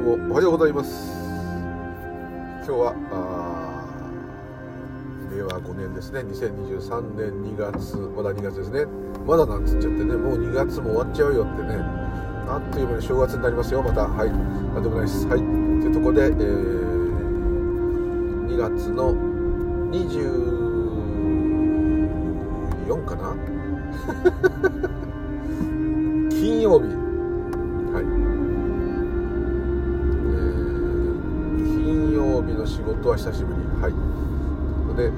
うもおはようございます。今日は令和5年ですね。2023年2月まだ2月ですね。まだなんつっちゃってねもう2月も終わっちゃうよってね。あっという間に正月になりますよ。またはい。なんでもないです。はい。というとこで、えー、2月の24かな。金曜日。久しぶり。はい。で、え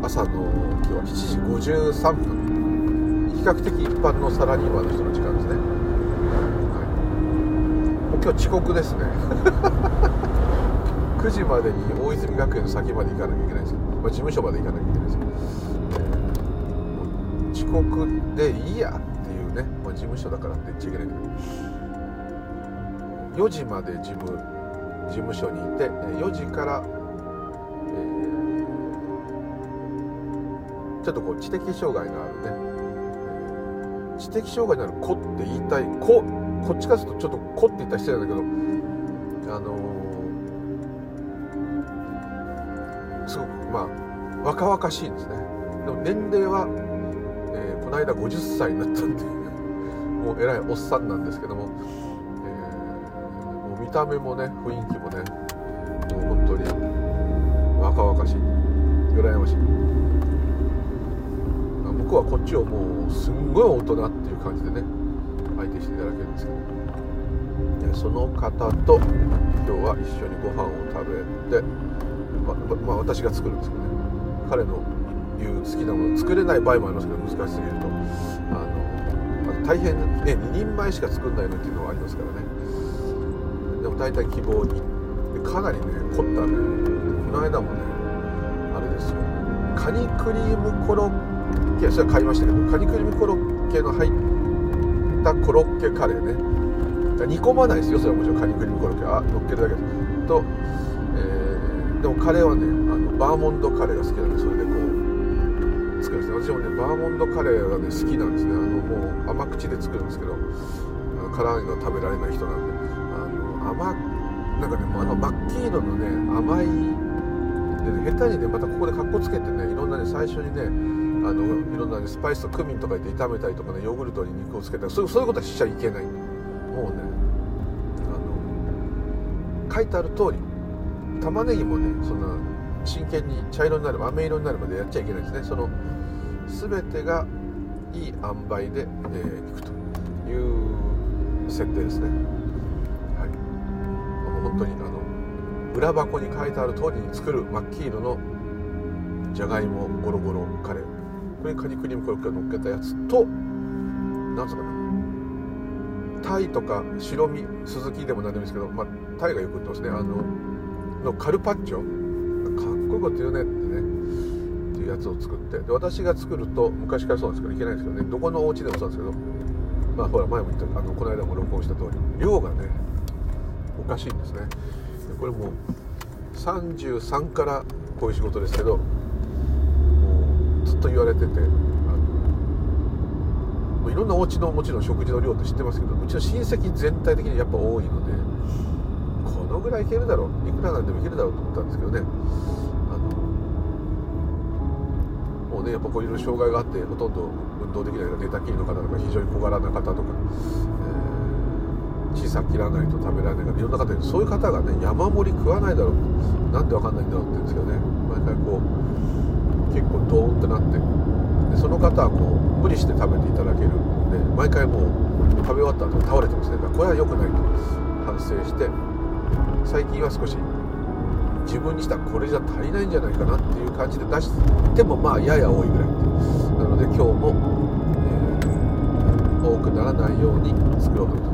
ー、朝の今日は7時53分。比較的一般のサラリーマンの人の時間ですね、はい、もう今日遅刻ですね。9時までに大泉学園の先まで行かなきゃいけないんですよ、まあ、事務所まで行かなきゃいけないんですけど、えー、遅刻でいいやっていうね、まあ、事務所だからって言っちゃいけないけど。4時まで事務事務所にいて4時から、えー、ちょっとこう知的障害があるね。知的障害のある子って言いたい子こっちからするとちょっと子って言ったら失礼なんだけどあのー、すごくまあ若々しいんですね。でも年齢は、えー、この間50歳になったんでもうえらいおっさんなんですけども。見た目もね雰囲気もねもう本当に若々しい。羨ましい。僕はこっちをもうすんごい大人っていう感じでね相手していただけるんですけど。その方と今日は一緒にご飯を食べてままあ私が作るんですけどね。彼の言う好きなもの作れない場合もありますけど難しすぎると。あの大変ね2人前しか作んないのっていうのはありますからね。大体希望にでかなりね凝ったね。この間もねあれですよカニクリームコロッケそれは買いましたけどカニクリームコロッケの入ったコロッケカレーね。煮込まないですよそれはもちろんカニクリームコロッケ。あ乗っけるだけです。と、えー、でもカレーはねあのバーモンドカレーが好きなんでそれでこう作るんですね。私もねバーモンドカレーがね好きなんですね。あのもう甘口で作るんですけど辛いの食べられない人なんで。なんかねあのマッキーノのね甘いで、ね、下手にねまたここでかっこつけてねいろんなね最初にねあのいろんな、ね、スパイスとクミンとか入れて炒めたりとかねヨーグルトに肉をつけたりそうそういうことはしちゃいけない。もうねあの書いてある通り玉ねぎもねそんな真剣に茶色になる飴色になるまでやっちゃいけないですね。その全てがいい塩梅で、えー、いくという設定ですね。本当にあの裏箱に書いてある通りに作るマッキーノのじゃがいもゴロゴロカレーこれにカニクリームコロッケを乗っけたやつとなんつうかなタイとか白身スズキでも何でもいいですけど、まあ、タイがよく売ってますねあののカルパッチョかっこいいこと言うねってねっていうやつを作ってで私が作ると昔からそうなんですけどいけないんですけどねどこのお家でもそうなんですけどまあほら前も言ったあのこの間も録音した通り量がねおかしいんですね。これもう33からこういう仕事ですけどもうずっと言われててあのいろんなお家のもちろん食事の量って知ってますけどうちの親戚全体的にやっぱ多いのでこのぐらいいけるだろういくらなんでもいけるだろうと思ったんですけどね。あのもうねやっぱこういう障害があってほとんど運動できない寝たきりの方とか非常に小柄な方とか、小さく切らないと食べられない。からいろんな方にそういう方がね山盛り食わないだろう。なんで分かんないんだろうって言うんですけどね。毎回こう結構ドーンってなって。でその方はこう無理して食べていただける。んで毎回もう食べ終わった後倒れてますね。だからこれは良くないと。反省して最近は少し自分にしたらこれじゃ足りないんじゃないかなっていう感じで出してもまあやや多いぐらい。なので今日も、えー、多くならないように作ろうと。思って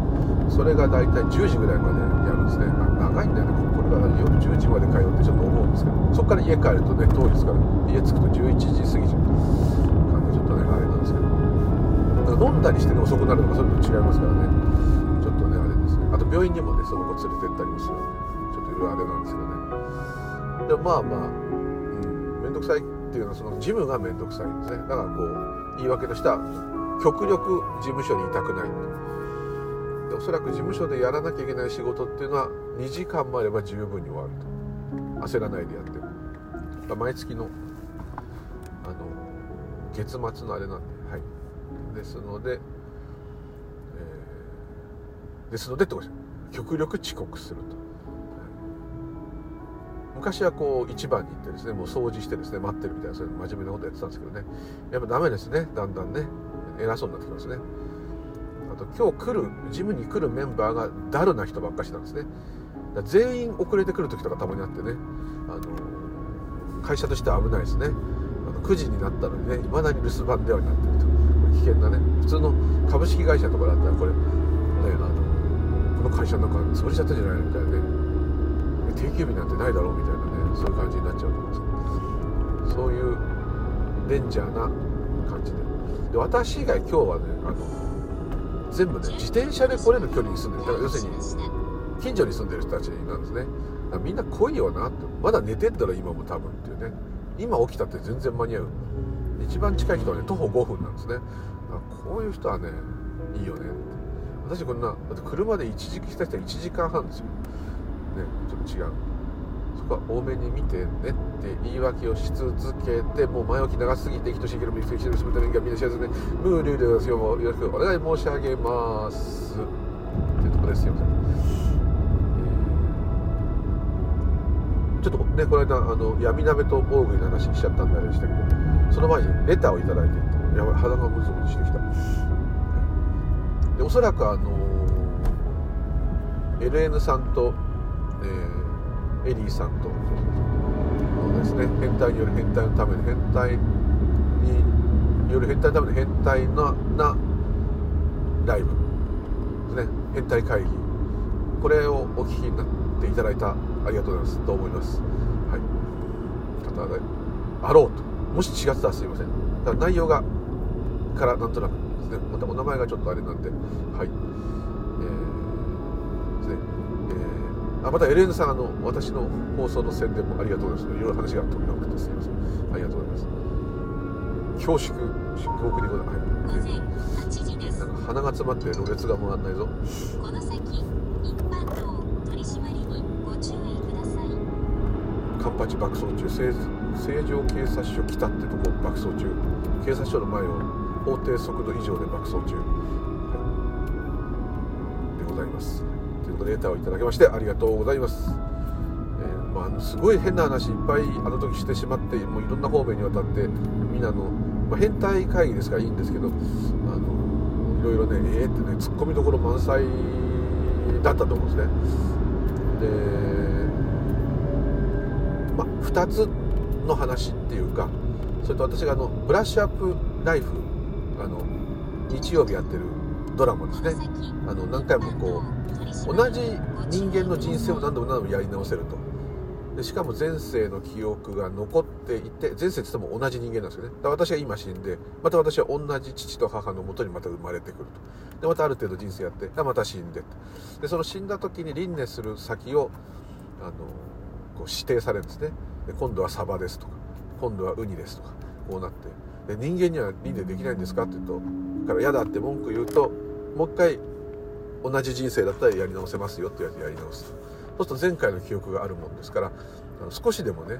それが大体10時ぐらいまでやるんですね、長いんだよね。これから夜10時まで通ってちょっと思うんですけど。そこから家帰るとね遠いですから家着くと11時過ぎちゃう感じちょっとねあれなんですけど。飲んだりしてね遅くなるとかそういうの違いますからね。ちょっとねあれですね。あと病院にもねその子連れてったりもするんで。ちょっといろいろあれなんですけどね。でもまあまあ面倒、うん、くさいっていうのはそのジムが面倒くさいんですね。だからこう言い訳としては極力事務所にいたくないでおそらく事務所でやらなきゃいけない仕事っていうのは2時間もあれば十分に終わると。焦らないでやっても毎月のあの月末のあれなんで。はい。ですので、えー、ですのでってことです極力遅刻すると。昔はこう一番に行ってですねもう掃除してですね待ってるみたいなそういう真面目なことやってたんですけどね。やっぱダメですね。だんだんね。偉そうになってきますね。と今日来るジムに来るメンバーがダルな人ばっかしなんですね。全員遅れてくる時とかたまにあってね。あの会社としては危ないですね。あの9時になったのにねいまだに留守番電話になってると。危険なね。普通の株式会社とかだったらこれねあのこの会社なんか潰れちゃったじゃないみたいなね。定休日なんてないだろうみたいなねそういう感じになっちゃうと思うんです。そういうデンジャーな感じで。で私以外今日はねあの全部ね自転車で来れる距離に住んでる。だから要するに近所に住んでる人たちなんですね。みんな来いよなって。まだ寝てんだろ今も多分っていうね。今起きたって全然間に合う。一番近い人はね徒歩5分なんですね。こういう人はねいいよね私こんなだって車で1時来た人は1時間半ですよ。ねちょっと違う。そこは多めに見てねって言い訳をし続けてもう前置き長すぎて人しげるみつきしるすべての人間みんな幸せでムールーでですよよろしくお願い申し上げます。っていうとこですよ、えー、ちょっとねこの間あの闇鍋と大食いの話しちゃったんであれでしたけどその前にレターを頂いていてやばい肌がムズムズしてきた。でおそらくあの LN さんと、えー、エリーさんと。のですね。変態による変態のための変態による変態のための変態ななライブですね。変態会議。これをお聞きになっていただいたありがとうございます。と思います。はい。方であろうと。もし違ってたらすいません。だから内容がからなんとなくですね。またお名前がちょっとあれなんで。はい。あまたエレーヌさんあの私の放送の宣伝もありがとうございます。いろいろ話が飛びまくってすみません。ありがとうございます。恐縮出国にございます、はい、なんか鼻が詰まってろれつが回んないぞ。この先一般道取り締まりにご注意ください。カンパチ爆走中成城警察署北ってとこ爆走中。警察署の前を法定速度以上で爆走中、はい、でございますことでレターをいただきましてありがとうございます、えー、まあ、すごい変な話いっぱいあの時してしまってもういろんな方面にわたってみんなの、まあ、変態会議ですからいいんですけどあのいろいろねええー、ってねツッコミどころ満載だったと思うんですね。でまあ2つの話っていうかそれと私があのブラッシュアップライフあの日曜日やってるドラマですね。あの何回もこう同じ人間の人生を何度も何度もやり直せると。でしかも前世の記憶が残っていて前世って言っても同じ人間なんですよね。だ私が今死んでまた私は同じ父と母のもとにまた生まれてくると。でまたある程度人生やってまた死んででその死んだ時に輪廻する先をあのこう指定されるんですね。で今度はサバですとか今度はウニですとかこうなって。で人間には輪廻できないんですかって言うとから嫌だって文句言うともう一回同じ人生だったらやり直せますよって言われてやり直す。そうすると前回の記憶があるもんですから少しでもね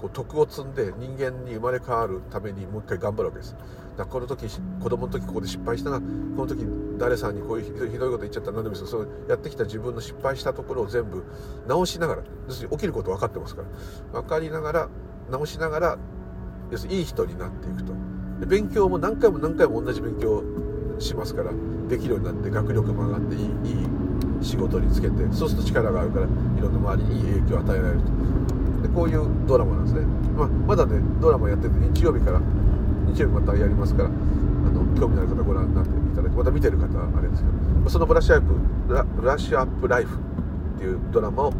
こう徳を積んで人間に生まれ変わるためにもう一回頑張るわけです。だこの時子供の時ここで失敗したな。この時誰さんにこういうひどいこと言っちゃったら何でもいいですそうやってきた自分の失敗したところを全部直しながら要するに起きること分かってますから。分かりながら直しながら要するにいい人になっていくと。勉強も何回も何回も同じ勉強しますからできるようになって学力も上がっていいいい仕事につけてそうすると力があるからいろんな周りにいい影響を与えられると。でこういうドラマなんですね、まあ、まだねドラマやってて日曜日から日曜日またやりますからあの興味のある方ご覧になっていただいてまた見てる方はあれですけどそのブラッシュアップブラッシュアップライフっていうドラマを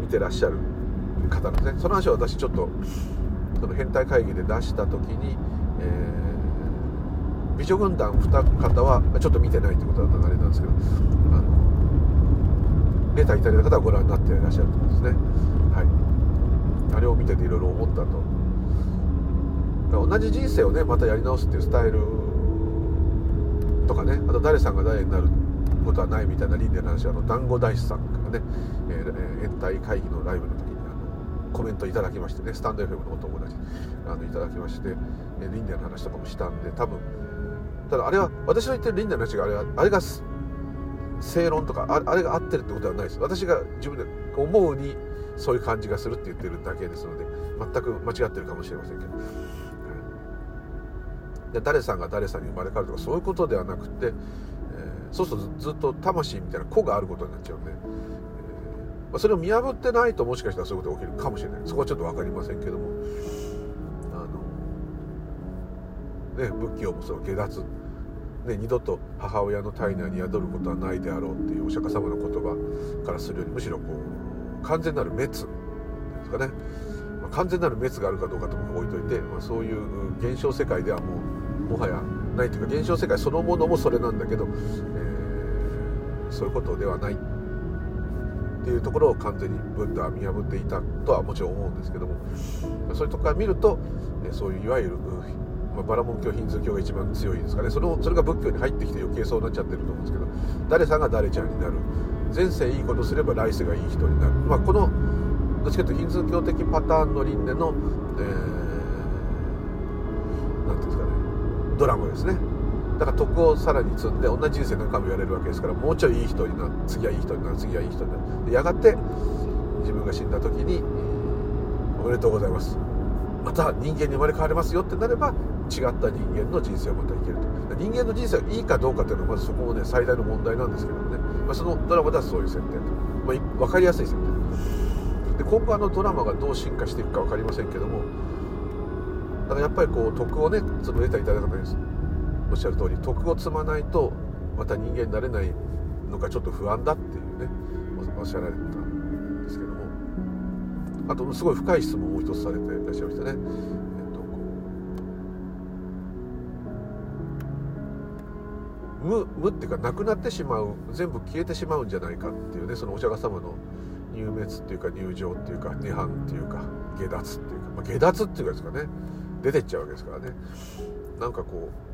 見てらっしゃる方なんですね。その話は私ちょっとその変態会議で出した時に、えー、美女軍団二方はちょっと見てないってことだったらあれなんですけどあのレターいただいた方はご覧になっていらっしゃるとですね。はい。あれを見てていろいろ思ったと。同じ人生をねまたやり直すっていうスタイルとかねあと誰さんが誰になることはないみたいな輪廻の話はあの団子大師さんからね、えー、延滞会議のライブの時にあのコメントいただきましてねスタンド FM のお友達あのいただきまして、えー、輪廻の話とかもしたんで多分ただあれは私の言ってる輪廻の話があれはあれが正論とかあれが合ってるってことはないです。私が自分で思うにそういう感じがするって言ってるだけですので全く間違ってるかもしれませんけど、で誰さんが誰さんに生まれ変わるとかそういうことではなくて、えー、そうするとずっと魂みたいな子があることになっちゃうんで、えーまあ、それを見破ってないともしかしたらそういうことが起きるかもしれない。そこはちょっと分かりませんけども。あのね仏教もその下脱ね、二度と母親の体内に宿ることはないであろうっていうお釈迦様の言葉からするよりむしろこう完全なる滅ですかね、まあ、完全なる滅があるかどうかとも置いといて、まあ、そういう現象世界ではもうもはやないというか現象世界そのものもそれなんだけど、えー、そういうことではないっていうところを完全にブッダは見破っていたとはもちろん思うんですけどもそういうとこから見るとそういういわゆるまあ、バラモン教ヒンズー教が一番強いですかね。そのそれが仏教に入ってきて余計そうなっちゃってると思うんですけど誰さんが誰ちゃんになる。前世いいことすれば来世がいい人になる、まあ、このどっちかというとヒンズー教的パターンの輪廻の、えー、ていうんですかね。ドラマですね。だから徳をさらに積んで同じ人生何回も言われるわけですからもうちょいいい人になる。次はいい人になる。次はいい人になる。やがて自分が死んだ時におめでとうございます。また人間に生まれ変われますよってなればった人間の人生をまた生きると。人間の人生がいいかどうかっていうのはまずそこもね最大の問題なんですけどもね、まあ、そのドラマではそういう設定と、まあ、分かりやすい設定で今後あのドラマがどう進化していくか分かりませんけどもだからやっぱりこう徳をねそのレターいただいた方におっしゃる通り徳を積まないとまた人間になれないのがちょっと不安だっていうねおっしゃられたんですけども。あとすごい深い質問を一つされていらっしゃいましたね。無無っていうかなくなってしまう全部消えてしまうんじゃないかっていうねそのお釈迦様の入滅っていうか入場っていうか涅槃っていうか下脱っていうか、まあ、下脱っていうかですかね出てっちゃうわけですからね。なんかこう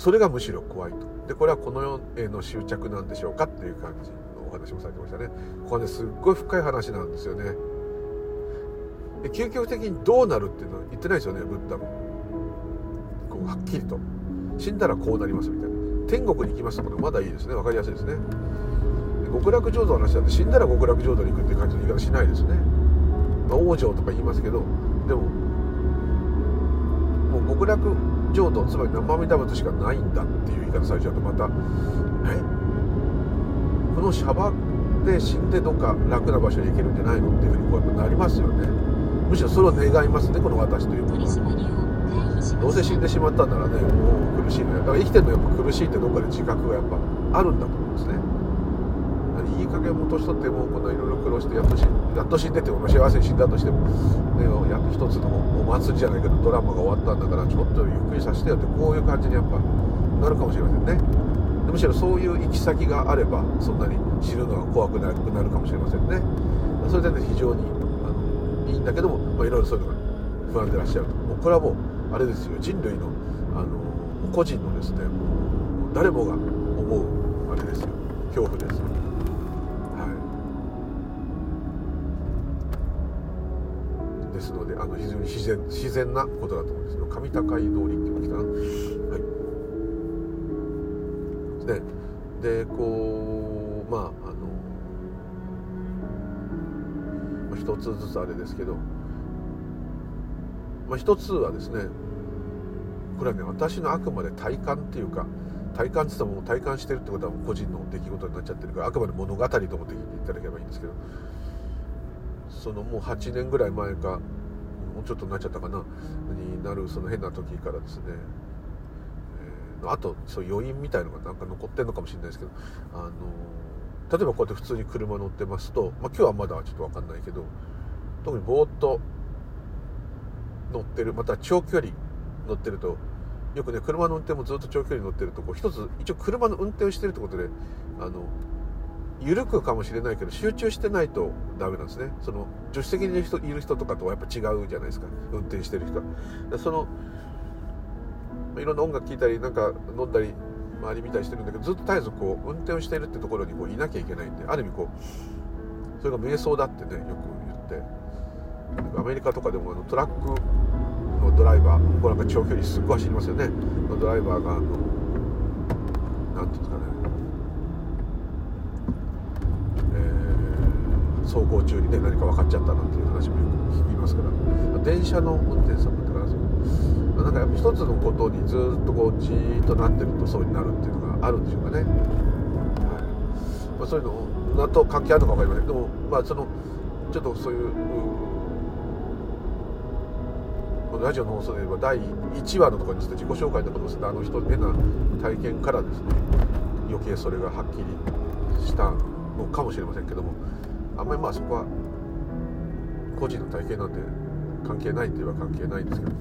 それがむしろ怖いと。でこれはこの世への執着なんでしょうかっていう感じのお話もされてましたね。ここねすっごい深い話なんですよね。究極的にどうなるっていうのは言ってないですよねブッダも。こうはっきりと。死んだらこうなりますみたいな。天国に行きますとかまだいいですね。分かりやすいですね。極楽浄土の話だって死んだら極楽浄土に行くって感じの言い方しないですね、まあ、往生とか言いますけどでももう極楽浄土つまり生身陀仏しかないんだっていう言い方されちゃうとまたえ？このシャバで死んでどっか楽な場所に行けるんじゃないのっていうふうにこうやっぱなりますよね。むしろそれを願いますねこの私というものは。どうせ死んでしまったんならねもう苦しいのよ。だから生きてるのやっぱ苦しいってどっかで自覚がやっぱあるんだと思うんですね。いい加減も年取ってもこんないろいろ苦労してやっと死やっと死んでても幸せに死んだとしても、ね、やっと一つのお祭りじゃないけどドラマが終わったんだからちょっとゆっくりさせてよってこういう感じにやっぱなるかもしれませんね。むしろそういう行き先があればそんなに死ぬのが怖くなくなるかもしれませんね。それで、ね、非常にあのいいんだけども、まあ、いろいろそういうのが不安でいらっしゃると。もうこれはもうあれですよ人類のあの個人のですねもう誰もが思うあれですよ恐怖ですはい。ですのであの非常に自然自然なことだと思うんです。けど上高井通りって言いましたはい。ででこうまああの一つずつあれですけどまあ、一つはですねこれはね私のあくまで体感っていうか体感って言ってもう体感してるってことは個人の出来事になっちゃってるからあくまで物語と思って聞いただければいいんですけどそのもう8年ぐらい前かもうちょっとなっちゃったかなになるその変な時からですね、え、あとそう余韻みたいのがなんか残ってるのかもしれないですけどあの例えばこうやって普通に車乗ってますと、まあ、今日はまだちょっと分かんないけど特にぼーっと乗ってるまた長距離乗ってるとよくね車の運転もずっと長距離乗ってるとこう一つ一応車の運転をしてるってことであの緩くかもしれないけど集中してないとダメなんですね。その助手席にいる人いる人とかとはやっぱ違うじゃないですか。運転してる人。はそのいろんな音楽聴いたりなんか飲んだり周り見たりしてるんだけどずっと絶えずこう運転をしているってところにこういなきゃいけないんである意味こうそれが瞑想だってねよく言って。アメリカとかでもあのトラックのドライバーこうなんか長距離すっごい走りますよね。ドライバーがあのなんていうんですかね、えー、走行中にね何か分かっちゃったなんていう話もよく聞きますから。電車の運転手さんもだからそうなんかやっぱ一つのことにずっとこうじーっとなってるとそうになるっていうのがあるんでしょうかね、はい。まあ、そういうのと関係あるのか分かりません。でもまあそのちょっとそういうラジオの放送で言えば第1話のところにちょっと自己紹介のことをするあの人変な体験からですね余計それがはっきりしたのかもしれませんけどもあんまりまあそこは個人の体験なんで関係ないといえば関係ないんですけど、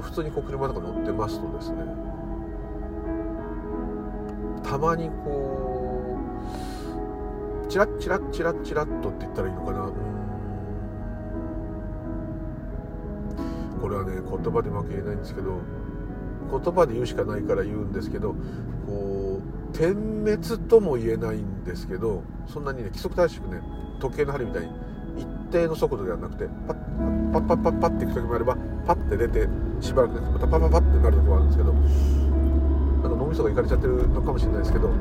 普通にこう車とか乗ってますとですねたまにこうチラッチラッチラッチラッとって言ったらいいのかな。これはね言葉でうまく言えないんですけど言葉で言うしかないから言うんですけどこう点滅とも言えないんですけどそんなにね規則正しくね時計の針みたいに一定の速度ではなくてパッパッパッパッパッっていく時もあればパッて出てしばらくねまたパッパッパッってなる時もあるんですけどなんか脳みそがいかれちゃってるのかもしれないですけどあの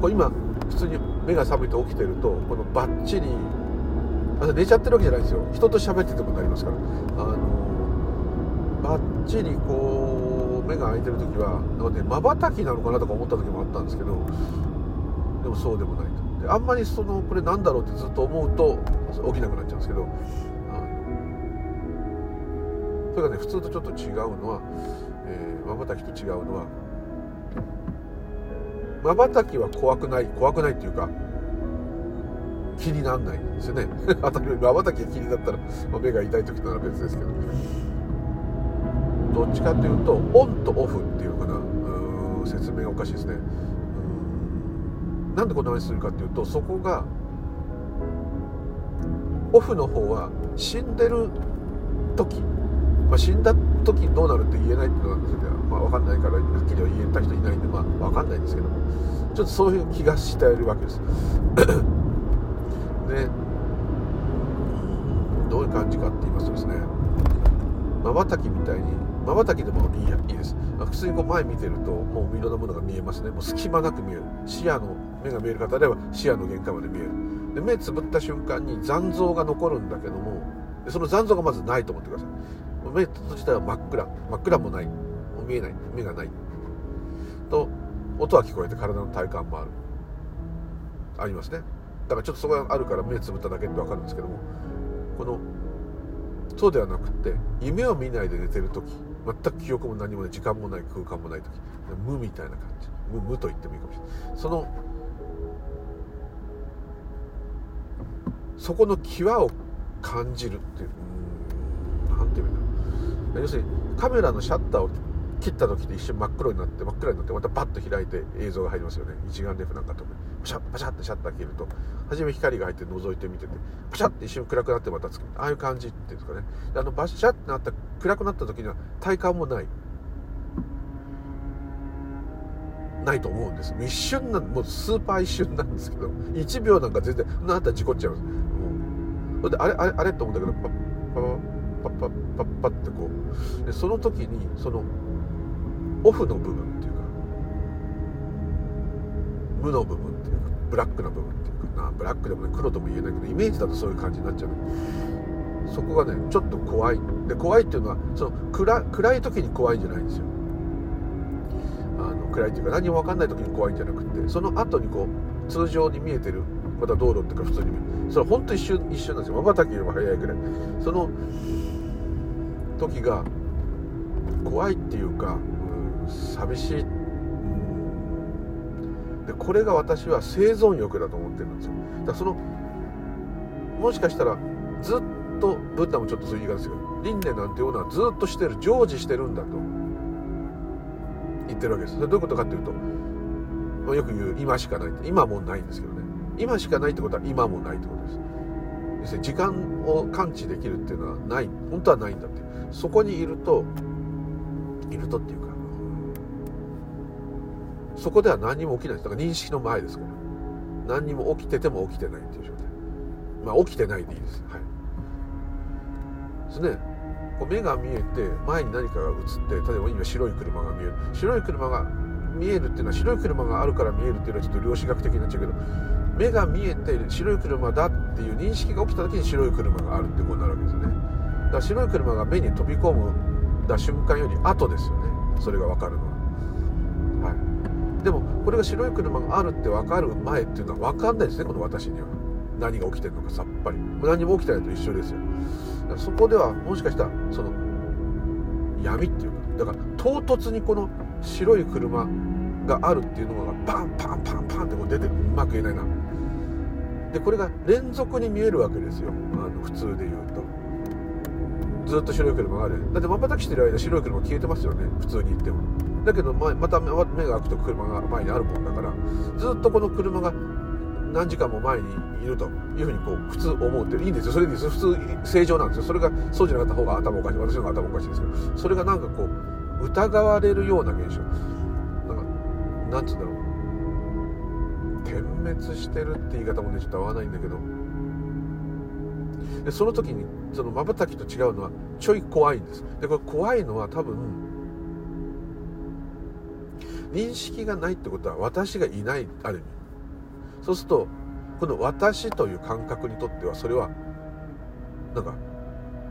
これ今普通に目が覚めて起きてるとこのバッチリ寝ちゃってるわけじゃないですよ。人と喋っててもなりますから。あのバッチリこう目が開いてる時はまばたきなのかなとか思った時もあったんですけどでもそうでもない。であんまりそのこれなんだろうってずっと思うと起きなくなっちゃうんですけど。それがね普通とちょっと違うのはまばたきと違うのはまばたきは怖くない怖くないっていうか気にならないんですよね。当たり前まばたきが気になったら、まあ、目が痛い時なら別ですけど。どっちかっていうとオンとオフっていうかな。説明がおかしいですね。なんでこんな話するかっていうとそこがオフの方は死んでる時、まあ、死んだ時どうなるって言えないっていうのなんですけど、まあ、分かんないからはっきりは言えた人いないんで、まあ、分かんないんですけどもちょっとそういう気がしているわけです。でどういう感じかって言いますとですねまばたきみたいにまばたきでもいいいいです。普通にこう前見てるともういろんなものが見えますね。もう隙間なく見える。視野の目が見える方であれば視野の限界まで見える。で目つぶった瞬間に残像が残るんだけどもその残像がまずないと思ってください。目閉じたら真っ暗。真っ暗もない。もう見えない。目がない。と音は聞こえて体の体感もある。ありますね。だからちょっとそこがあるから目つぶっただけって分かるんですけどもこのそうではなくて夢を見ないで寝てる時全く記憶も何もない時間もない空間もない時無みたいな感じ。無無と言ってもいいかもしれない。そのそこの際を感じるっていう。何て言うんだ要するにカメラのシャッターを切った時って一瞬真っ黒になって真っ暗になってまたパッと開いて映像が入りますよね。一眼レフなんかとかパシャッパシャッてシャッター切ると。初め光が入って覗いてみててパシャッて一瞬暗くなってまたつく。ああいう感じっていうんですかね。あのバシャッてなった暗くなった時には体感もない。ないと思うんです。一瞬なもうスーパー一瞬なんですけど1秒なんか全然なったら事故っちゃいます。それであれあれあれと思うんだけどパッパッパッパッパッパッってこう。でその時にそのオフの部分っていうか無の部分っていうかブラックな部分っていうかなブラックでもね黒とも言えないけどイメージだとそういう感じになっちゃうそこがねちょっと怖い。で怖いっていうのはその暗暗い時に怖いんじゃないんですよ。暗いっていうか何も分かんない時に怖いんじゃなくてその後にこう通常に見えてるまた道路っていうか普通に見える。それ本当一瞬一瞬なんですよ。まばたきよりも早いぐらい。その時が怖いっていうか寂しい。でこれが私は生存欲だと思ってるんですよ。だからそのもしかしたらずっとブッダもちょっとそういう言い方ですけど輪廻なんていうのはずっとしてる常時してるんだと。言ってるわけです。それどういうことかっていうと、ま、よく言う今しかない今もないんですけどね。今しかないってことは今もないってことです。要するに時間を感知できるっていうのはない本当はないんだってそこにいるといるとっていうか。そこでは何にも起きないです。だから認識の前ですから何にも起きてても起きてないっていう状態。まあ起きてないでいいです。はい。ですね。こう目が見えて前に何かが映って例えば今白い車が見える。白い車が見えるっていうのは白い車があるから見えるっていうのはちょっと量子学的になっちゃうけど目が見えて白い車だっていう認識が起きた時に白い車があるってことになるわけですよね。だから白い車が目に飛び込むだ瞬間より後ですよね。それが分かるのは。はい。でもこれが白い車があるって分かる前っていうのは分かんないですねこの私には。何が起きてるのかさっぱり。何も起きてないと一緒ですよ。そこではもしかしたらその闇っていうかだから唐突にこの白い車があるっていうのがパンパンパンパンってこう出てうまく言えないな。でこれが連続に見えるわけですよ。あの普通で言うと。ずっと白い車がある。だってまばたきしてる間白い車消えてますよね。普通に言っても。だけどまた目が開くと車が前にあるもんだから。ずっとこの車が何時間も前にいるというふうにこう普通思うっていいんですよ。それでいいです普通正常なんですよ。それがそうじゃなかった方が頭おかしい私の方が頭おかしいですけどそれがなんかこう疑われるような現象。なんかなんつうんだろう。点滅してるって言い方もねちょっと合わないんだけど。でその時にその瞬きと違うのはちょい怖いんです。でこれ怖いのは多分認識がないってことは私がいないある意味。そうするとこの私という感覚にとってはそれはなんか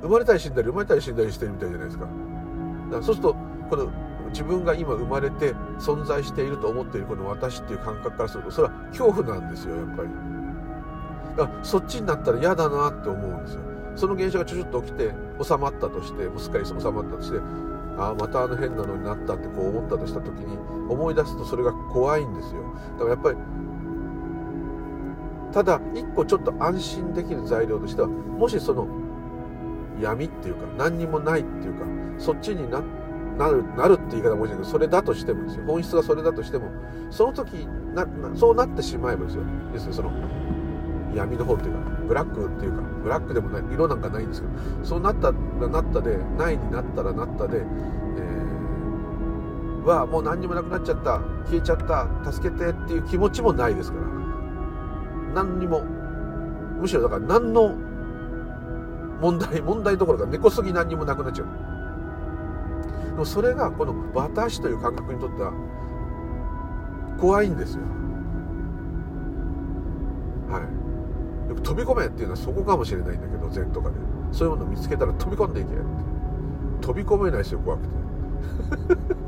生まれたり死んだり生まれたり死んだりしてるみたいじゃないですか。だからそうするとこの自分が今生まれて存在していると思っているこの私っていう感覚からするとそれは恐怖なんですよやっぱり。だからそっちになったら嫌だなって思うんですよ。その現象がちょちょっと起きて収まったとしてもうすっかり収まったとしてああまたあの変なのになったってこう思ったとした時に思い出すとそれが怖いんですよ。だからやっぱりただ一個ちょっと安心できる材料としてはもしその闇っていうか何にもないっていうかそっちにななるなるって言い方もしないけどそれだとしてもですよ。本質がそれだとしてもその時なそうなってしまえばですよですねその闇の方っていうかブラックっていうかブラックでもない色なんかないんですけどそうなったらなったでないになったらなったで、えー、はもう何にもなくなっちゃった消えちゃった助けてっていう気持ちもないですから。何にもむしろだから何の問題 問題どころか根こそぎ何にもなくなっちゃう。でもそれがこの私という感覚にとっては怖いんですよ。はい。よく飛び込めっていうのはそこかもしれないんだけど禅とかで。そういうものを見つけたら飛び込んでいけって。飛び込めないですよ怖くて。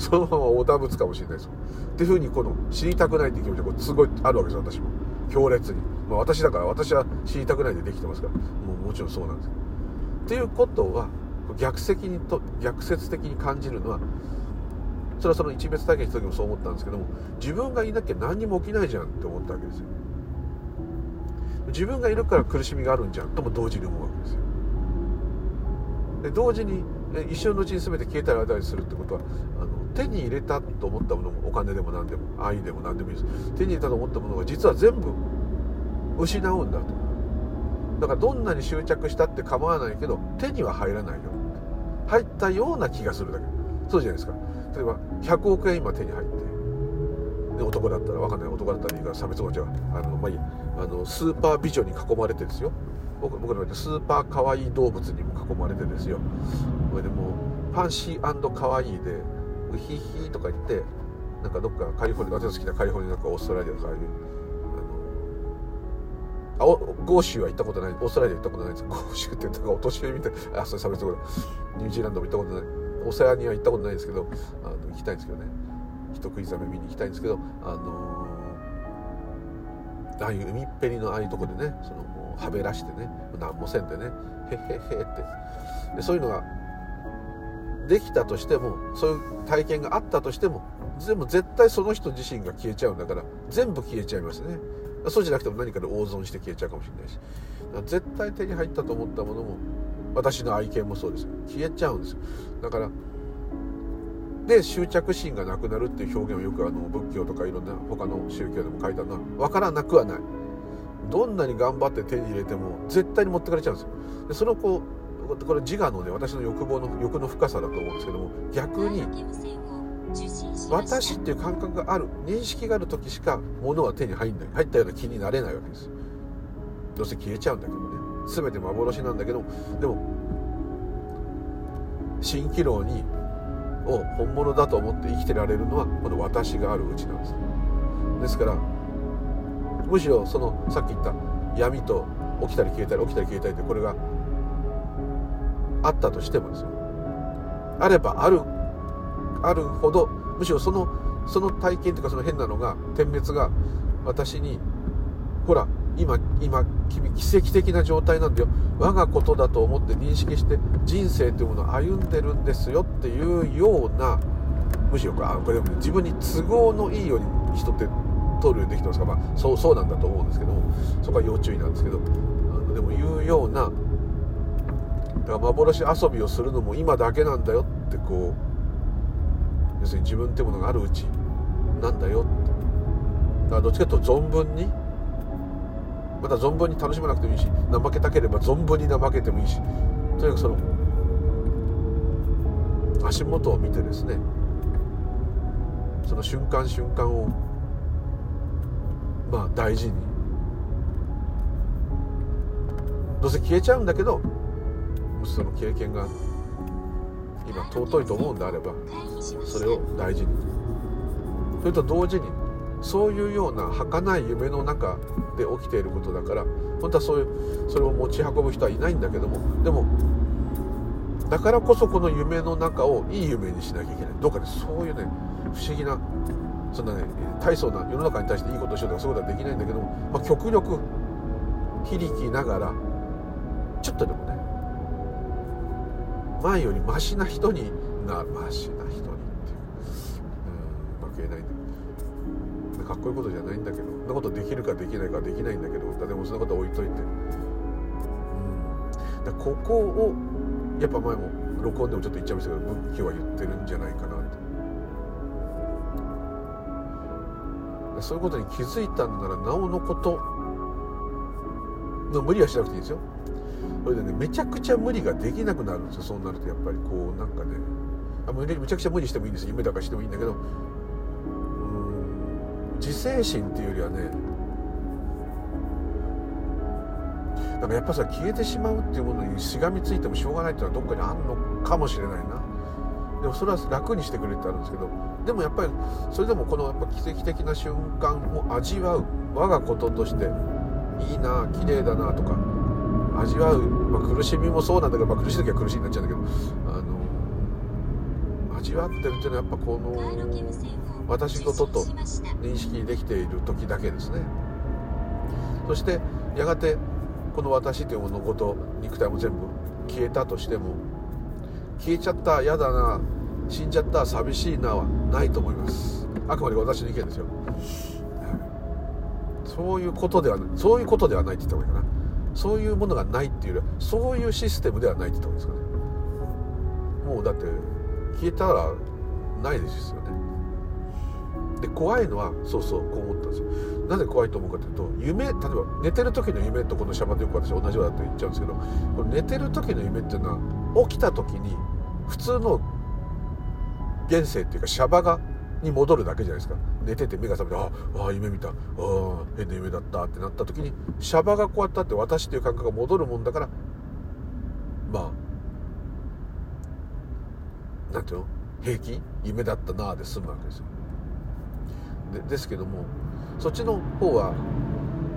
そのまま横断物かもしれないですっていうふうにこの死にたくないっていう気持ちがすごいあるわけです私も。強烈に、まあ、私だから私は死にたくないでできてますから。もうもちろんそうなんです。っていうことは逆説にと逆説的に感じるのはそれはその一別体験した時もそう思ったんですけども自分がいなきゃ何にも起きないじゃんって思ったわけですよ。自分がいるから苦しみがあるんじゃんとも同時に思うわけですよ。で同時に一瞬のうちに全て消えたりあたりするってことはあの手に入れたと思ったものもお金でも何でも愛でも何でもいいです手に入れたと思ったものが実は全部失うんだと。だからどんなに執着したって構わないけど手には入らないよ。入ったような気がするだけ。そうじゃないですか。例えば100億円今手に入ってで男だったら分かんない男だったらいいから差別語じゃあのまあいいあのスーパー美女に囲まれてですよ。僕僕のスーパー可愛いい動物にも囲まれてですよ。これでもうファンシー可愛いでウヒヒとか言ってなんかどっかカリフォルニア私の好きなカリフォルニアとかオーストラリアとかああいうあのゴーシュは行ったことないオーストラリア行ったことないですゴーシュってなんかお年寄りみたいなあそれ差別語ニュージーランドも行ったことない。オセアニア行ったことないですけどあの行きたいんですけどね。人食いザメ見に行きたいんですけどあのー、ああいう海っぺりのああいうとこでねそのもうはべらしてね何もせんでねへへへって。でそういうのができたとしてもそういう体験があったとしても全部絶対その人自身が消えちゃうんだから全部消えちゃいますね。そうじゃなくても何かで大損して消えちゃうかもしれないし。絶対手に入ったと思ったものも私の愛犬もそうです。消えちゃうんですよ。だからで執着心がなくなるっていう表現をよくあの仏教とかいろんな他の宗教でも書いたのは分からなくはない。どんなに頑張って手に入れても絶対に持ってかれちゃうんですよ。でそのこうこれ自我のね私の欲望の欲の深さだと思うんですけども逆に私っていう感覚がある認識がある時しか物は手に入んない入ったような気になれないわけです。どうせ消えちゃうんだけどね。全て幻なんだけどでも蜃気楼にを本物だと思って生きてられるのはこの私があるうちなんです。ですからむしろそのさっき言った闇と起きたり消えたり起きたり消えたりってこれがあったとしてもですよ。あればあるあるほどむしろそのその体験というかその変なのが点滅が私にほら今今君奇跡的な状態なんだよ。我がことだと思って認識して人生というものを歩んでるんですよっていうようなむしろこれでも、ね、自分に都合のいいように人って取るようにできてますから、まあ、そうそうなんだと思うんですけどもそこは要注意なんですけどでも言うようなか幻遊びをするのも今だけなんだよってこう要するに自分ってものがあるうちなんだよって。だからどっちかというと存分にまた存分に楽しまなくてもいいし怠けたければ存分に怠けてもいいしとにかくその足元を見てですねその瞬間瞬間をまあ大事に。どうせ消えちゃうんだけどその経験が今尊いと思うんであればそれを大事に。それと同時にそういうような儚い夢の中で起きていることだから本当はそういうそれを持ち運ぶ人はいないんだけどもでもだからこそこの夢の中をいい夢にしなきゃいけない。どっかでそういうね不思議なそんなね大層な世の中に対していいことをしようとかそういうことはできないんだけども、まあ、極力非力ながらちょっとでもね前よりマシな人になマシな人にっていう。うんうまく言えない。んだけどかっこいいことじゃないんだけどそんなことできるかできないかできないんだけどでもそんなこと置いといて。うん。だここをやっぱ前も録音でもちょっと言っちゃいましたけど仏教は言ってるんじゃないかなとそういうことに気づいたんならなおのこと無理はしなくていいですよ。それでねめちゃくちゃ無理ができなくなるんですよ。そうなるとやっぱりこうなんかね。あめちゃくちゃ無理してもいいんです夢だからしてもいいんだけどうん自制心っていうよりはねなんかやっぱさ消えてしまうっていうものにしがみついてもしょうがないっていうのはどっかにあんのかもしれないな。でもそれは楽にしてくれってあるんですけどでもやっぱりそれでもこのやっぱ奇跡的な瞬間を味わう。我がこととしていいな綺麗だなとか味わう、まあ、苦しみもそうなんだけど、まあ、苦しい時は苦しいになっちゃうんだけどあの味わってるっていうのはやっぱこの私事とと認識できている時だけですね。そしてやがてこの私というものごと肉体も全部消えたとしても消えちゃった嫌だな死んじゃった寂しいなはないと思います。あくまで私の意見ですよ。そういうことではないそういうことではないって言った方がいいかな。そういうものがないっていうよりはそういうシステムではないって言った方がいいですかね。もうだって消えたらないですよね。で怖いのはそうそうこう思ったんですよ。なぜ怖いと思うかというと夢例えば寝てる時の夢とこのシャバでよく私同じようだと言っちゃうんですけどこれ寝てる時の夢っていうのは起きた時に普通の現世っていうかシャバがに戻るだけじゃないですか。寝てて目が覚めてああ夢見た。ああ変な夢だったってなった時にシャバがこうやったって私っていう感覚が戻るもんだからまあなんていうの？平気？夢だったなあで済むわけですよ。でですけどもそっちの方は、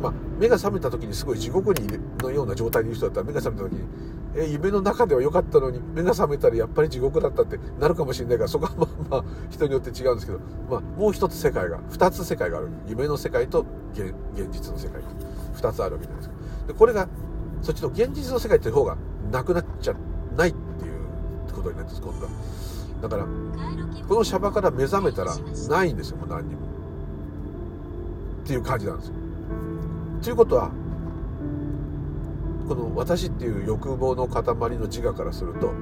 まあ、目が覚めた時にすごい地獄にのような状態にいる人だったら目が覚めた時にえ夢の中では良かったのに目が覚めたらやっぱり地獄だったってなるかもしれないからそこはまあまあ人によって違うんですけど、まあ、もう一つ世界が2つ世界がある。夢の世界と現実の世界。と2つあるわけじゃないですか。でこれがそっちの現実の世界っていう方がなくなっちゃないっていうことになってます今度は。だからこのシャバから目覚めたらないんですよもう何にも。っていう感じなんですよ。ということはこの私っていう欲望の塊の自我からすると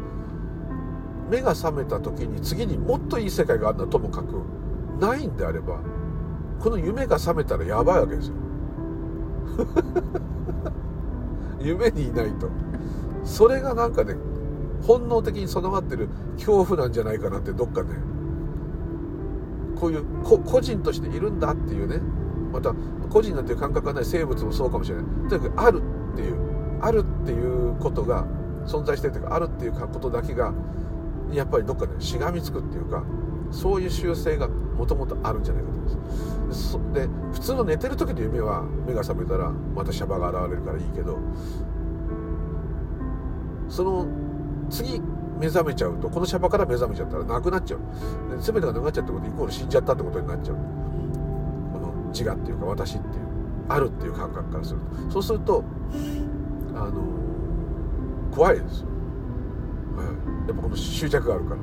目が覚めた時に次にもっといい世界があるのはともかくないんであればこの夢が覚めたらやばいわけですよ。夢にいないと。それがなんかね本能的に備わってる恐怖なんじゃないかなってどっかねこういう個人としているんだっていうねまた個人なんていう感覚がない生物もそうかもしれない。とにかくあるっていう。あるっていうことが存在してるというかあるっていうことだけがやっぱりどっかでしがみつくっていうかそういう習性がもともとあるんじゃないかと思います。で普通の寝てる時の夢は目が覚めたらまたシャバが現れるからいいけどその次目覚めちゃうとこのシャバから目覚めちゃったらなくなっちゃう。全てがなくなっちゃってことイコール死んじゃったってことになっちゃう。この自我っていうか私っていうあるっていう感覚からすると。そうするとあの怖いですよ、はい、やっぱこの執着があるか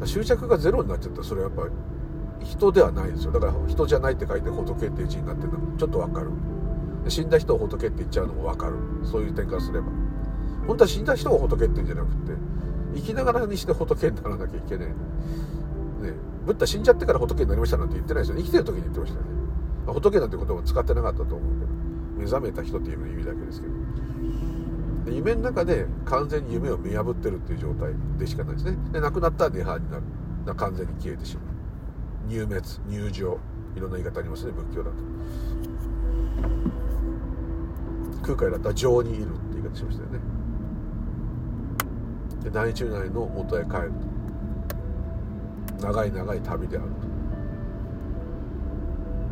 ら。執着がゼロになっちゃったらそれはやっぱり人ではないですよ。だから人じゃないって書いて仏っていう字になってるの。ちょっとわかる。死んだ人を仏って言っちゃうのもわかる。そういう点からすれば。本当は死んだ人を仏って言うんじゃなくて生きながらにして仏にならなきゃいけない。ね。ブッダ死んじゃってから仏になりましたなんて言ってないですよ生きてる時に言ってましたね。仏なんて言葉使ってなかったと思うけど。目覚めた人っていう意味だけですけど。夢の中で完全に夢を見破ってるっていう状態でしかないですね。で亡くなったら涅槃になる。な完全に消えてしまう。入滅入場いろんな言い方ありますね仏教だと。空海だったら情にいるって言い方しましたよね。で大中内の元へ帰ると。長い長い旅であると。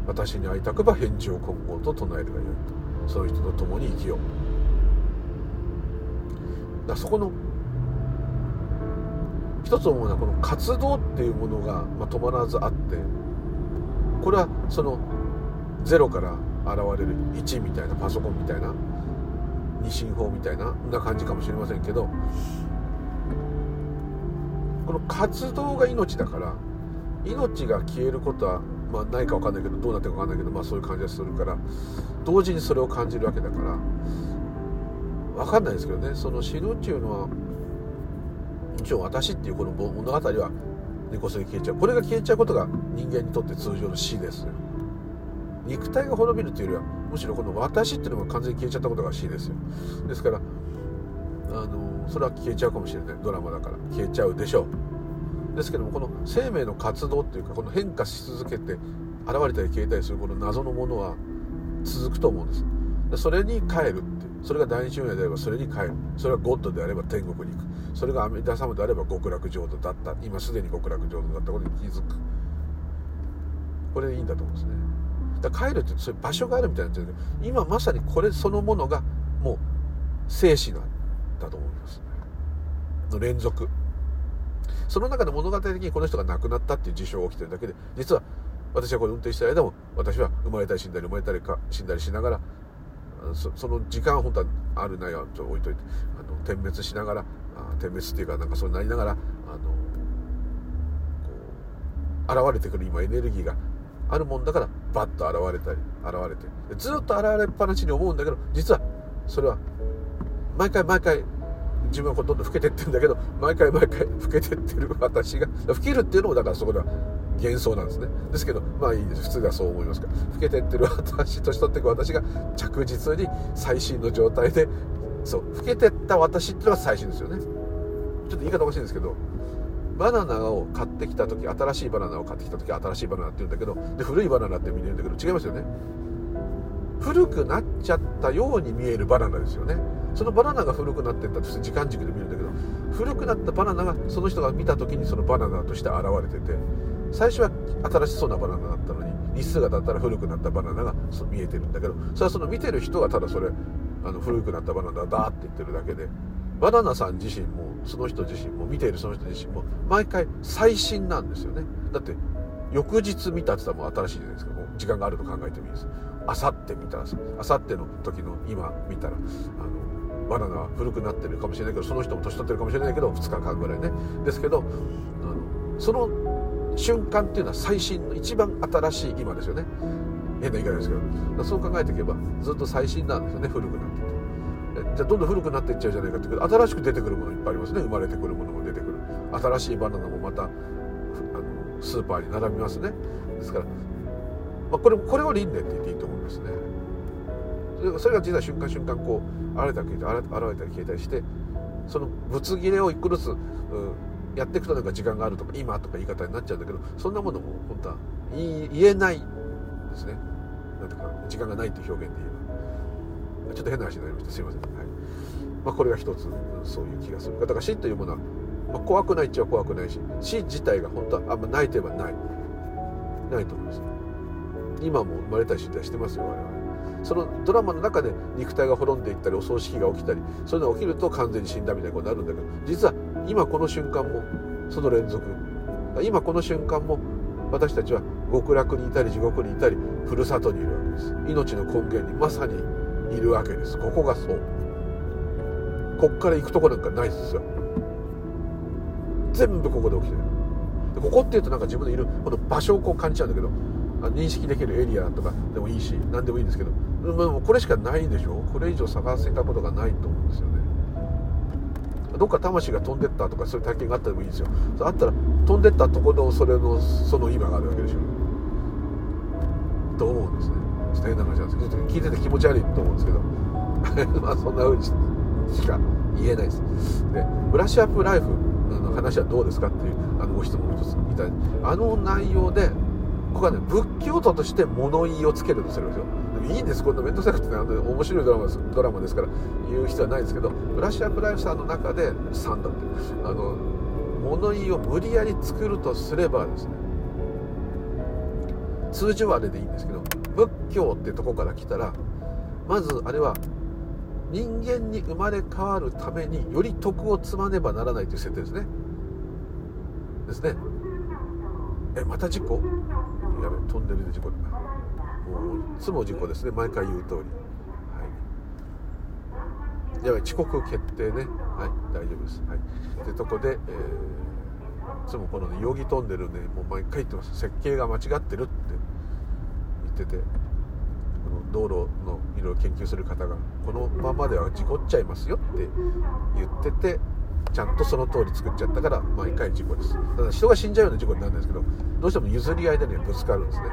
私に会いたくば返事を今後と唱えるがよいと。その人と共に生きよう。だそこの一つ思うのはこの活動っていうものが、ま、止まらずあってこれはそのゼロから現れる1みたいなパソコンみたいな二進法みたいなな感じかもしれませんけどこの活動が命だから命が消えることはまあ、ないか分かんないけどどうなってか分かんないけど、まあ、そういう感じがするから同時にそれを感じるわけだから分かんないですけどね。その死ぬっていうのはもちろん私っていうこの物語は根こそぎ消えちゃう。これが消えちゃうことが人間にとって通常の死です。よ肉体が滅びるというよりはむしろこの私っていうのが完全に消えちゃったことが死ですよ。ですからあのそれは消えちゃうかもしれない。ドラマだから。消えちゃうでしょう。ですけどもこの生命の活動っていうかこの変化し続けて現れたり消えたりするこの謎のものは続くと思うんです。でそれに帰るってそれが第二周年であればそれに帰る。それがゴッドであれば天国に行く。それが阿弥陀様であれば極楽浄土だった。今すでに極楽浄土だったことに気づく。これでいいんだと思うんですね。だ帰るってそういう場所があるみたいになってるけど今まさにこれそのものがもう生死なんだと思います。の連続。その中で物語的にこの人が亡くなったっていう事象が起きてるだけで実は私はこれ運転してる間も私は生まれたり死んだり生まれたりか死んだりしながらその時間は本当はあるないはちょっと置いといてあの点滅しながらあ点滅っていうかなんかそうなりながらあのこう現れてくる今エネルギーがあるもんだからバッと現れたり現れてずっと現れっぱなしに思うんだけど実はそれは毎回毎回自分はどんどん老けてってるんだけど毎回毎回老けてってる私が老けるっていうのもだからそこでは幻想なんですね。ですけどまあいいです。普通ではそう思いますから老けてってる私年取っていく私が着実に最新の状態でそう老けてった私っていうのが最新ですよね。ちょっと言い方おかしいんですけどバナナを買ってきた時新しいバナナを買ってきた時新しいバナナって言うんだけどで古いバナナって見えるんだけど違いますよね。古くなっちゃったように見えるバナナですよね。そのバナナが古くなってたとして時間軸で見るんだけど古くなったバナナがその人が見た時にそのバナナとして現れてて最初は新しそうなバナナだったのに日数が経ったら古くなったバナナが見えてるんだけどそれはその見てる人がただそれあの古くなったバナナだって言ってるだけでバナナさん自身もその人自身も見ているその人自身も毎回最新なんですよね。だって翌日見たって言ったらもう新しいじゃないですか。もう時間があると考えてもいいです。あさって見たらあさっての時の今見たらあのバナナは古くなってるかもしれないけどその人も年取ってるかもしれないけど2日間ぐらいね。ですけどあのその瞬間っていうのは最新の一番新しい今ですよね。変な言い方ですけど。そう考えていけばずっと最新なんですよね古くなってて。じゃあどんどん古くなっていっちゃうじゃないかってけど新しく出てくるものいっぱいありますね。生まれてくるものも出てくる。新しいバナナもまたあのスーパーに並びますね。ですから、まあ、これこれを輪廻って言っていいと思いますね。それが実は瞬間瞬間こう現れたり消えたり現れたり消えたりしてそのぶつ切れを一個ずつ、うん、やっていくとなんか時間があるとか今とか言い方になっちゃうんだけどそんなものも本当は言えないですね。なんとか時間がないっていう表現で言えば。ちょっと変な話になりましたすいません、はいまあ、これが一つそういう気がする。だから死というものは、まあ、怖くないっちゃ怖くないし死自体が本当はあんまないといえばない。ないと思います。今も生まれたり死んだりしてますよ我々そのドラマの中で肉体が滅んでいったりお葬式が起きたりそういうのが起きると完全に死んだみたいなことになるんだけど実は今この瞬間もその連続。今この瞬間も私たちは極楽にいたり地獄にいたりふるさとにいるわけです。命の根源にまさにいるわけです。ここがそう。こっから行くとこなんかないですよ。全部ここで起きてる。ここっていうとなんか自分のいるこの場所をこう感じちゃうんだけど認識できるエリアとかでもいいし何でもいいんですけどもこれしかないんでしょ？これ以上探せたことがないと思うんですよね。どっか魂が飛んでったとかそういう体験があったでもいいですよ。あったら飛んでったところそれのその今があるわけでしょ？と思うんですね。ちょっと変な話なんですけど聞いてて気持ち悪いと思うんですけど。まあそんな風にしか言えないです。でブラッシュアップライフの話はどうですかっていうあのご質問を一ついただい。てあの内容で僕はね仏教徒として物言いをつけるとするんですよ。でいいんですこんな面倒くさくてねあの面白いドラマですドラマですから言う必要はないですけどブラッシュアップライフさんの中で3だってあの物言いを無理やり作るとすればですね通常はあれでいいんですけど仏教ってとこから来たらまずあれは人間に生まれ変わるためにより徳を積まねばならないという設定ですね。ですね。えまた事故？やべトンネルで事故もういつも事故ですね。毎回言う通り。はい。やばい遅刻決定ね。はい大丈夫です。はい。でとこで、えー、いつもこのねヨギトンネルねもう毎回言ってます。設計が間違ってるって。言っててこの道路のいろいろ研究する方がこのままでは事故っちゃいますよって言っててちゃんとその通り作っちゃったから毎回事故です。だから人が死んじゃうような事故になるんですけどどうしても譲り合いでねぶつかるんですね。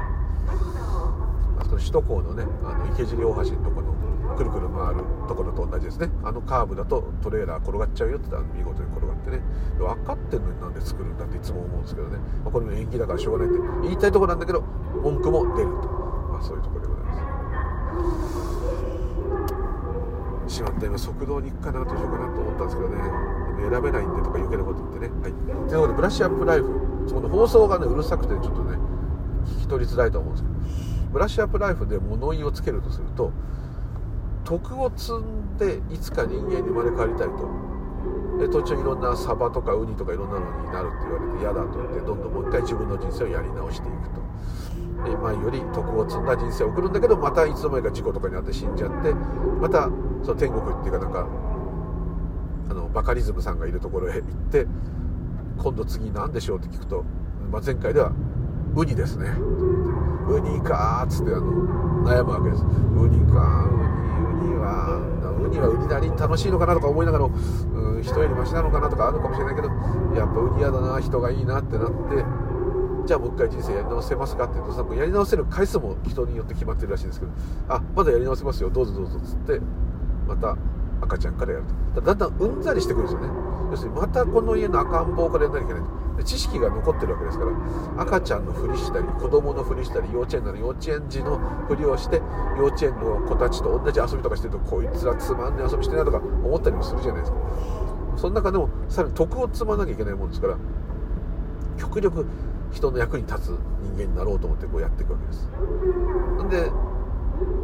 あそこ首都高のねあの池尻大橋のとこのくるくる回るところと同じですね。あのカーブだとトレーラー転がっちゃうよって言ったら見事に転がってね。分かってんのになんで作るんだっていつも思うんですけどね、まあ、これも延期だからしょうがないって言いたいところなんだけど文句も出ると、まあ、そういうところでございます。しまった。今速道に行くかなどうしようかなと思ったんですけどね。選べないんでとか余計なこと言ってね。はい。ということでブラッシュアップライフ。その放送がねうるさくてちょっとね聞き取りづらいと思うんですけど。ブラッシュアップライフで物言いをつけるとすると徳を積んでいつか人間に生まれ変わりたいと。で途中いろんなサバとかウニとかいろんなのになるって言われて嫌だと言ってどんどんもう一回自分の人生をやり直していくと。で前より徳を積んだ人生を送るんだけどまたいつの間にか事故とかにあって死んじゃってまたその天国っていうかなんかあのバカリズムさんがいるところへ行って今度次何でしょうって聞くと、まあ、前回ではウニですね。ウニかーっつってあの悩むわけです。ウニかウニウニはウニはウニなりに楽しいのかなとか思いながら、うん、人よりマシなのかなとかあるかもしれないけどやっぱウニ嫌だな人がいいなってなってじゃあもう一回人生やり直せますかって言うとやり直せる回数も人によって決まってるらしいんですけどあまだやり直せますよどうぞどうぞっつってまた赤ちゃんからやると。だんだんうんざりしてくるんですよね。要するにまたこの家の赤ん坊からやんなきゃいけない。知識が残ってるわけですから赤ちゃんのふりしたり子供のふりしたり幼稚園なら幼稚園児のふりをして幼稚園の子たちと同じ遊びとかしてるとこいつらつまんねえ遊びしてないとか思ったりもするじゃないですか。その中でもさらに徳を積まなきゃいけないもんですから極力人の役に立つ人間になろうと思ってこうやっていくわけです。なんで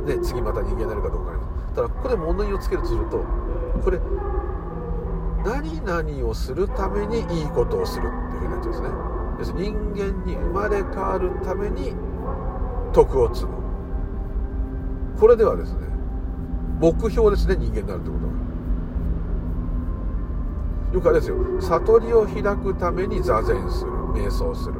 で次また人間になるかどうかただここで物言いをつけるとするとこれ何々をするためにいいことをするっていうふうになっちゃうんですね。要するに人間に生まれ変わるために徳を積む。これではですね目標ですね人間になるってことは。よくあれですよ。悟りを開くために座禅する瞑想する。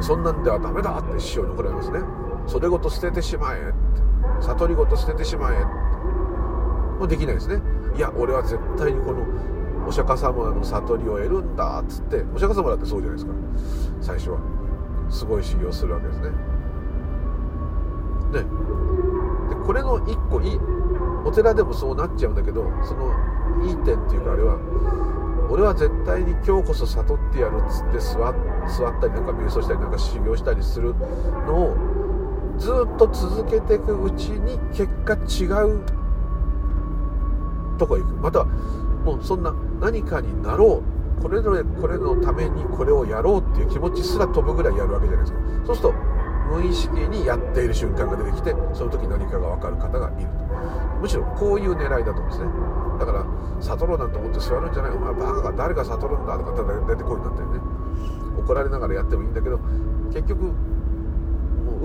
そんなんではダメだって師匠に怒られますね。それごと捨ててしまえって。悟りごと捨ててしまえ。もできないですね。いや俺は絶対にこのお釈迦様の悟りを得るんだっつってお釈迦様だってそうじゃないですか。最初は。すごい修行するわけですね。ね。でこれの一個いいお寺でもそうなっちゃうんだけどそのいい点っていうかあれは俺は絶対に今日こそ悟ってやるっつって座座ったりなんか瞑想したりなんか修行したりするのをずっと続けていくうちに結果違うとこ行く。またはもうそんな何かになろうこれのこれのためにこれをやろうっていう気持ちすら飛ぶぐらいやるわけじゃないですか。そうすると無意識にやっている瞬間が出てきてその時何かが分かる方がいる。とむしろこういう狙いだと思うんですね。だから悟ろうなんて思って座るんじゃない。お前バカが誰が悟るんだとかただ出てこいになってね怒られながらやってもいいんだけど結局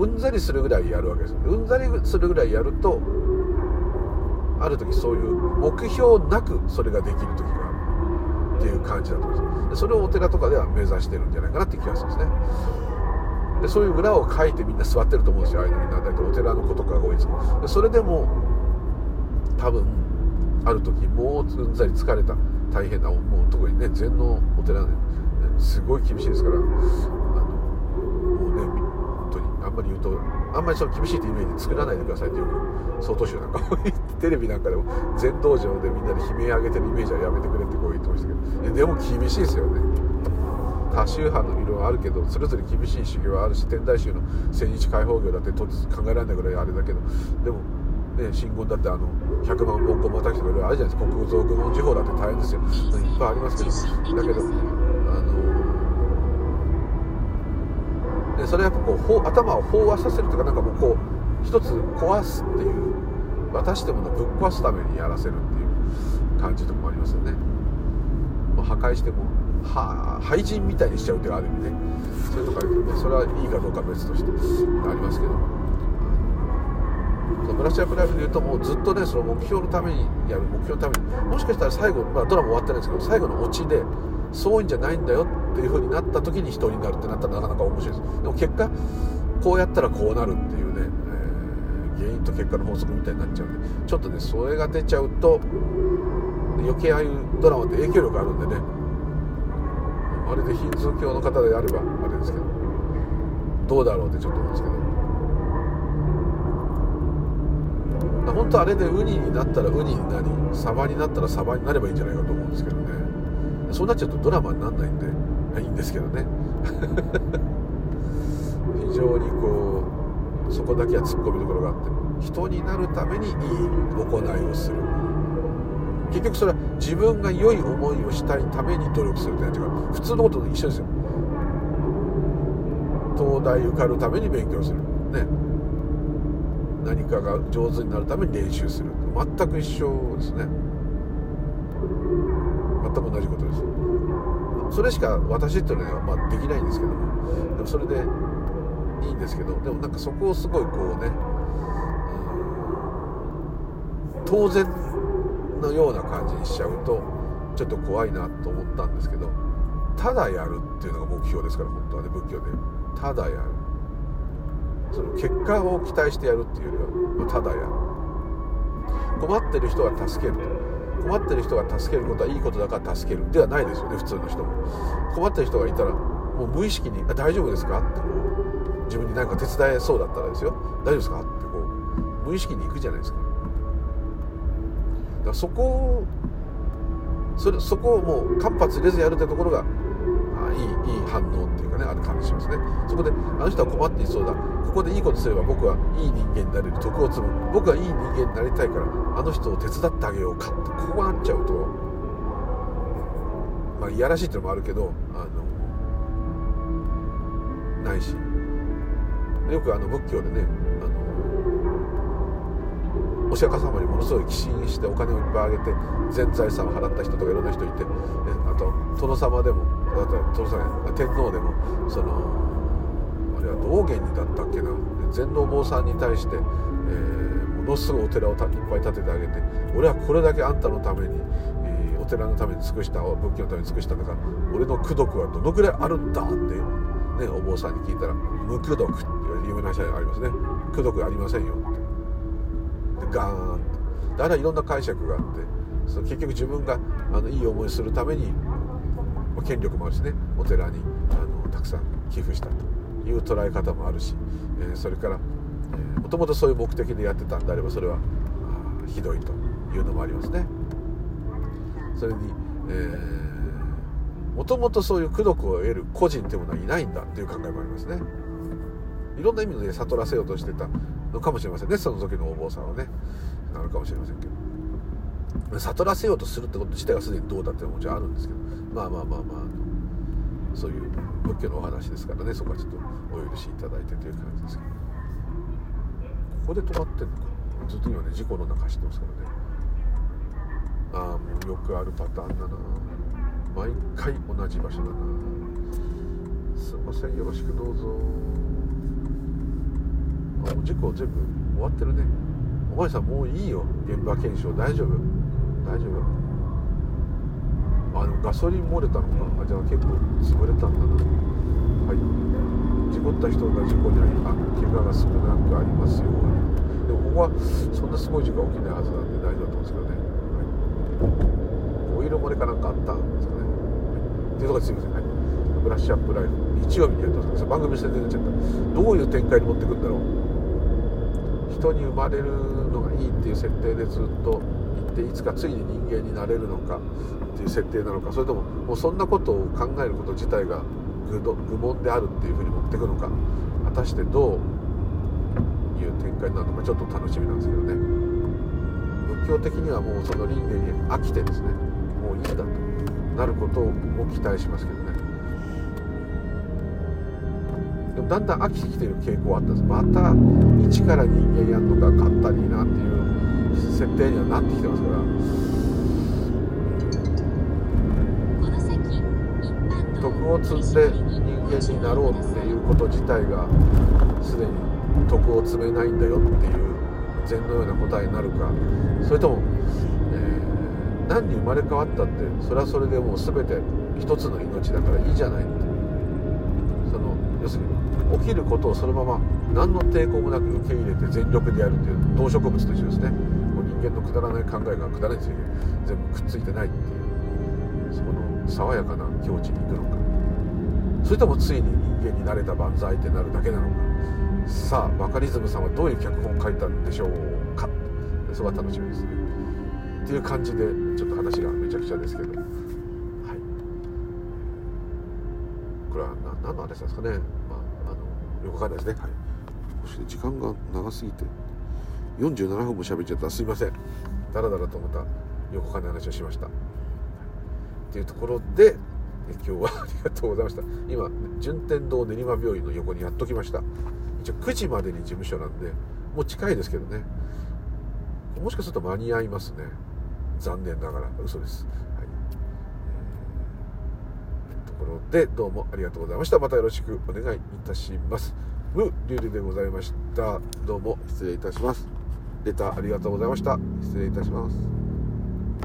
うんざりするぐらいやるわけですうんざりするぐらいやるとある時そういう目標なくそれができる時があるっていう感じだと思うんですそれをお寺とかでは目指してるんじゃないかなって気がするんですね。でそういう裏を書いてみんな座ってると思うんですよああいうのみんな大体お寺の子とかが多いですでそれでも多分ある時もううんざり疲れた。大変なもう特にね禅のお寺ですごい厳しいですからあのもうね本当にあんまり言うとあんまりその厳しいってイメージ作らないでくださいってよく曹洞宗なんかも言ってテレビなんかでも禅道場でみんなで悲鳴上げてるイメージはやめてくれってこう言ってましたけどでも厳しいですよね。多宗派の色はあるけどそれぞれ厳しい修行はあるし天台宗の千日解放業だって考えられないぐらいあれだけどでもね、真言だってあの100万本またきとかいろいろあるじゃないですか。国蔵軍の地方だって大変ですよ。いっぱいありますけど。だけどそれやっぱこう頭を飽和させるというかなんかもうこう一つ壊すっていう渡してものぶっ壊すためにやらせるっていう感じとかもありますよね、ま、破壊してもは廃人みたいにしちゃうっていうある意味ね。それとか、ね、それはいいかどうか別としてありますけど。そのブラッシュアップライフで言うともうずっとねその目標のためにやる目標のためにもしかしたら最後、まあ、ドラマ終わってないですけど最後のオチでそういうんじゃないんだよってていう風になった時に人になるってなったらなかなか面白いです。でも結果こうやったらこうなるっていうね、えー、原因と結果の法則みたいになっちゃうんでちょっとねそれが出ちゃうと余計ああいうドラマって影響力あるんでね。まるでヒンズー教の方であればあれですけど。どうだろうってちょっと思うんですけど。本当あれでウニになったらウニになりサバになったらサバになればいいんじゃないかと思うんですけどね。そうなっちゃうとドラマにならないんで。いいんですけどね。非常にこうそこだけは突っ込みどころがあって人になるためにいい行いをする。結局それは自分が良い思いをしたいために努力するっていうか普通のことと一緒ですよ。東大受かるために勉強する。ね。何かが上手になるために練習する。全く一緒ですね。全く同じことです。それしか私っていうのはまあできないんですけどもでもそれでいいんですけど。でもなんかそこをすごいこうね、うん、当然のような感じにしちゃうとちょっと怖いなと思ったんですけどただやるっていうのが目標ですから本当はね仏教で。ただやる。その結果を期待してやるっていうよりはただやる。困ってる人は助けると。困ってる人が助けることはいいことだから助ける。ではないですよね。普通の人も。困ってる人がいたらもう無意識に「大丈夫ですか?」って。こう自分に何か手伝えそうだったらですよ「大丈夫ですか?」ってこう無意識に行くじゃないですか。だからそこをそれそこをもう間髪入れずやるってところがあいいいい反応っていうかねある感じしますね。そこであの人は困っていそうだ。ここでいいことすれば僕はいい人間になれる徳を積む。僕はいい人間になりたいからあの人を手伝ってあげようかってこうなっちゃうとまあいやらしいっていうのもあるけどあのないし。よくあの仏教でねあのお釈迦様にものすごい寄進してお金をいっぱいあげて全財産を払った人とかいろんな人いてあと殿様でもあと殿様天皇でもそのあれは道元にだったっけな。全能坊さんに対して、えー、ものすごいお寺をいっぱい建ててあげて俺はこれだけあんたのために、えー、お寺のために尽くした仏教のために尽くしたんだから俺の功徳はどのくらいあるんだって、ね、お坊さんに聞いたら「無功徳」っていう有名な話がありますね。功徳ありませんよ。って。ガーンとあれはいろんな解釈があってその結局自分があのいい思いするために権力もあるしねお寺にあのたくさん寄付したと。いう捉え方もあるし、え、それからもともとそういう目的でやってたんであればそれはひどいというのもありますね。それに、えもともとそういう功徳を得る個人というものはいないんだっていう考えもありますね。いろんな意味で悟らせようとしてたのかもしれませんね。その時のお坊さんはね。なるかもしれませんけど。悟らせようとするってこと自体はすでにどうだっていうのももちろんあるんですけど。まあまあまあまあ。そういう仏教のお話ですからね。そこはちょっとお許しいただいてという感じですけど。ここで止まってんのかずっと今ね事故の中走ってますからね。ああもうよくあるパターンだな。毎回同じ場所だな。すいません。よろしくどうぞ。あもう事故全部終わってるね。お前さんもういいよ。現場検証。大丈夫。大丈夫。あのガソリン漏れたのかあじゃあ結構潰れたんだな。はい。事故った人が事故に遭いあ怪我が少なくありますように。でもここはそんなすごい事故は起きないはずなんで大丈夫だと思うんですけどね、はい、オイル漏れかなんかあったんですかね、はい、っていうところですいません。はい。ブラッシュアップライフ。日曜日にやってます。番組して出てちゃった。どういう展開に持ってくんだろう。人に生まれるのがいいっていう設定でずっと行っていつかついに人間になれるのか。っていう設定なのかそれとももうそんなことを考えること自体が愚問であるっていうふうに持っていくのか果たしてどういう展開になるのかちょっと楽しみなんですけどね。仏教的にはもうその輪廻に飽きてですねもういいだとなることを期待しますけどね。でもだんだん飽きてきてる傾向はあったんです。また一から人間やるのか勝ったりなっていう設定にはなってきてますから徳を積んで人間になろうっていうこと自体がすでに徳を積めないんだよっていう禅のような答えになるか。それとも、えー、何に生まれ変わったってそれはそれでもう全て一つの命だからいいじゃないって。その要するに起きることをそのまま何の抵抗もなく受け入れて全力でやるっていう動植物と一緒ですね。もう人間のくだらない考えがくだらないについて全部くっついてないっていうそこの爽やかな境地に行くのか。それともついに人間になれた万歳ってなるだけなのか。さあバカリズムさんはどういう脚本を書いたんでしょうか。そこは楽しみです。ねっていう感じでちょっと話がめちゃくちゃですけど。はい。これは何の話ですかね、まあ、あのよくわかんないですね。はい。そして時間が長すぎて。47分も喋っちゃった。すいません。だらだらとまたよくわかんない話をしました。っていうところで今日は ありがとうございました。今順天堂練馬病院の横にやっときました。一応9時までに事務所なんでもう近いですけどね。もしかすると間に合いますね。残念ながら。嘘です、はい。えー、ところでどうもありがとうございました。またよろしくお願いいたします。ムリュウリでございました。どうも失礼いたします。レターありがとうございました。失礼いたします。